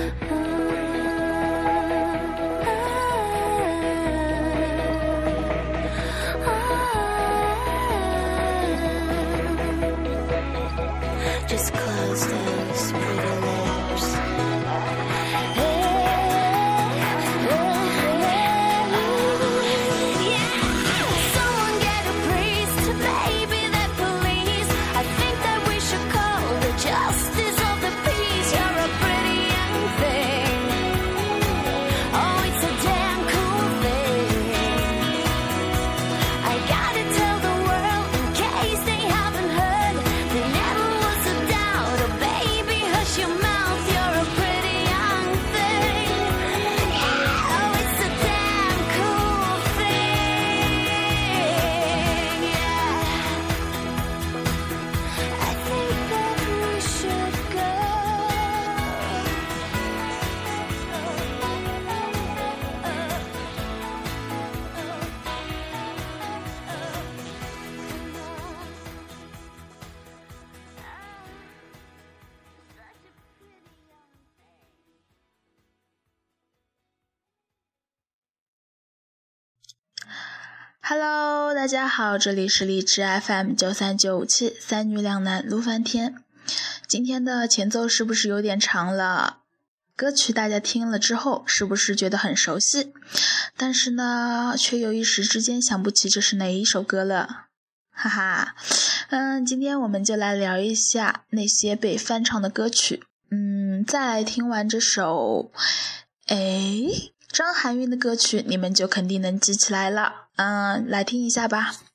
yeah. Hello，大家好，这里是荔枝 FM 九三九五七三女两男卢翻天。今天的前奏是不是有点长了？歌曲大家听了之后，是不是觉得很熟悉？但是呢，却又一时之间想不起这是哪一首歌了。哈哈，嗯，今天我们就来聊一下那些被翻唱的歌曲。嗯，再来听完这首，哎，张含韵的歌曲，你们就肯定能记起来了。嗯来听一下吧。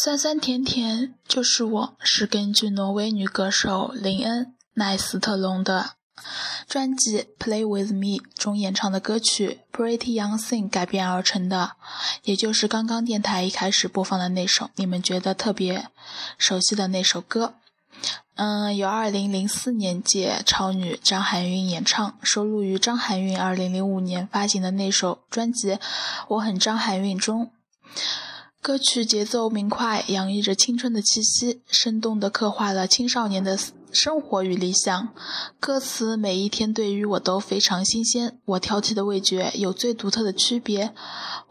酸酸甜甜就是我，是根据挪威女歌手林恩奈斯特隆的专辑《Play with Me》中演唱的歌曲《Pretty Young Thing》改编而成的，也就是刚刚电台一开始播放的那首你们觉得特别熟悉的那首歌。嗯，由2004年届超女张含韵演唱，收录于张含韵2005年发行的那首专辑《我很张含韵》中。歌曲节奏明快，洋溢着青春的气息，生动地刻画了青少年的生活与理想。歌词每一天对于我都非常新鲜，我挑剔的味觉有最独特的区别。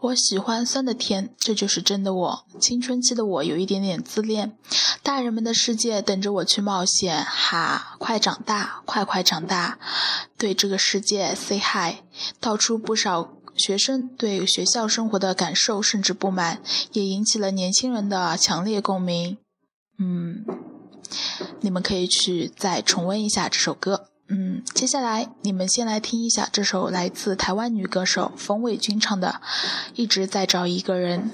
我喜欢酸的甜，这就是真的我。青春期的我有一点点自恋，大人们的世界等着我去冒险。哈，快长大，快快长大，对这个世界 say hi。道出不少。学生对学校生活的感受甚至不满，也引起了年轻人的强烈共鸣。嗯，你们可以去再重温一下这首歌。嗯，接下来你们先来听一下这首来自台湾女歌手冯伟君唱的《一直在找一个人》。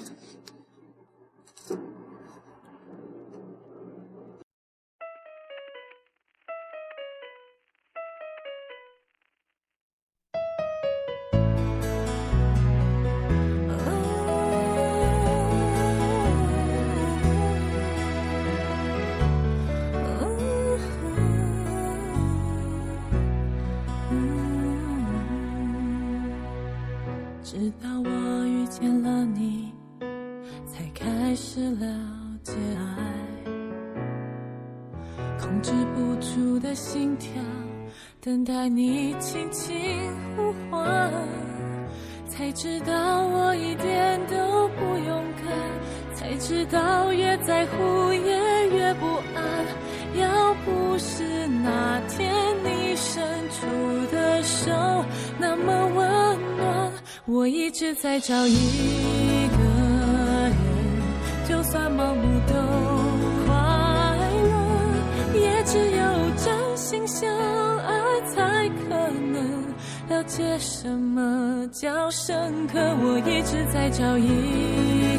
控制不住的心跳，等待你轻轻呼唤，才知道我一点都不勇敢，才知道越在乎也越不安。要不是那天你伸出的手那么温暖，我一直在找一个人，就算盲目都相爱才可能了解什么叫深刻。我一直在找一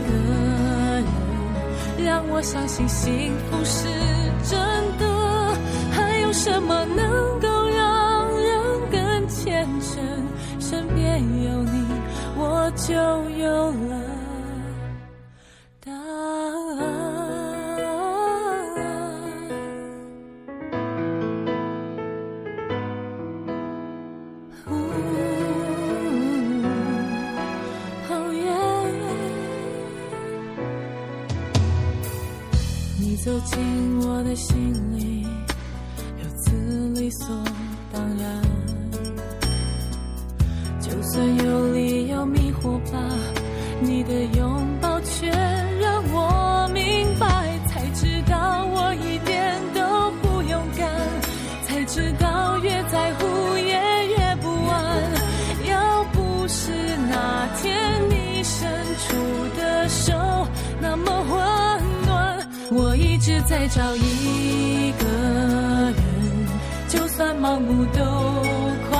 个人，让我相信幸福是真的。还有什么能够让人更虔诚？身边有你，我就有了走进我的心里，如此理所当然。就算有理由迷惑吧，你的拥抱直在找一个人，就算盲目都快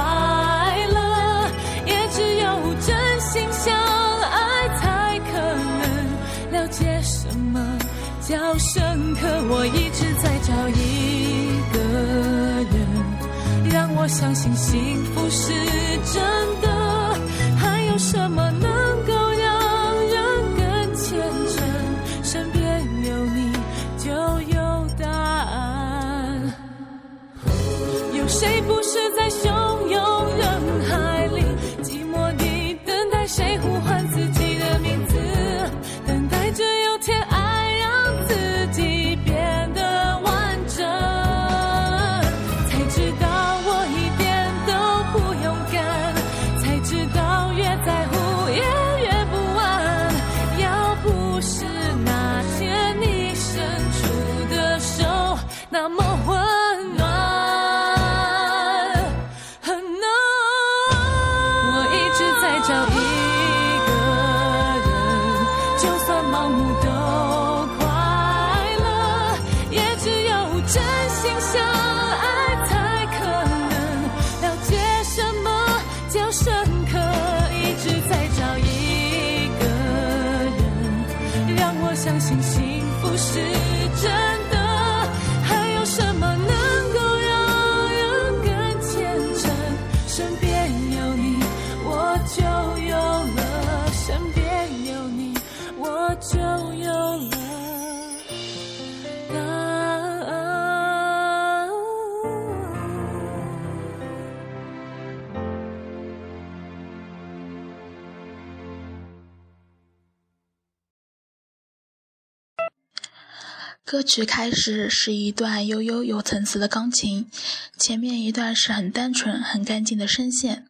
乐，也只有真心相爱才可能了解什么叫深刻。我一直在找一个人，让我相信幸福是真的。还有什么能不是相信幸福是真歌曲开始是一段悠悠有层次的钢琴，前面一段是很单纯、很干净的声线，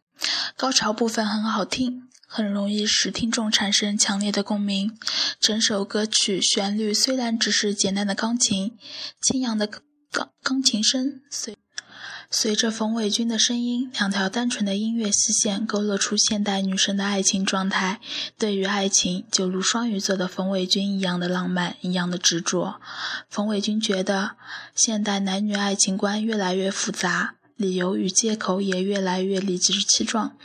高潮部分很好听，很容易使听众产生强烈的共鸣。整首歌曲旋律虽然只是简单的钢琴，清扬的钢钢琴声随。随着冯伟军的声音，两条单纯的音乐丝线勾勒出现代女生的爱情状态。对于爱情，就如双鱼座的冯伟军一样的浪漫，一样的执着。冯伟军觉得，现代男女爱情观越来越复杂，理由与借口也越来越理直气壮，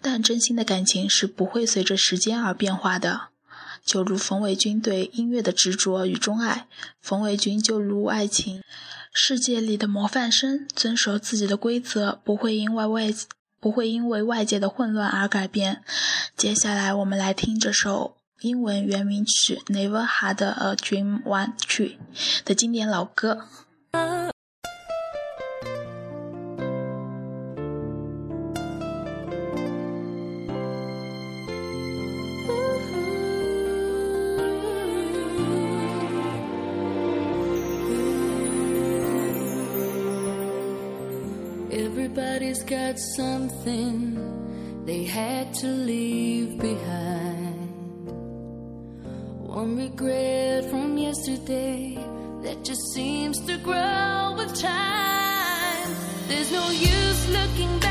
但真心的感情是不会随着时间而变化的。就如冯伟军对音乐的执着与钟爱，冯伟军就如爱情世界里的模范生，遵守自己的规则，不会因为外不会因为外界的混乱而改变。接下来，我们来听这首英文原名曲《Never Had a Dream One Tree》的经典老歌。Everybody's got something they had to leave behind. One regret from yesterday that just seems to grow with time. There's no use looking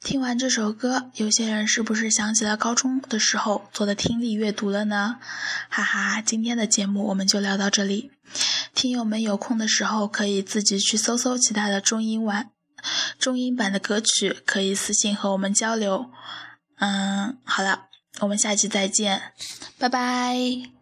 听完这首歌有些人是不是想起了高中的时候做的听力阅读了呢？哈哈今天的节目我们就聊到这里。听友们有空的时候可以自己去搜搜其他的中英文。中英版的歌曲可以私信和我们交流。嗯好了我们下期再见拜拜。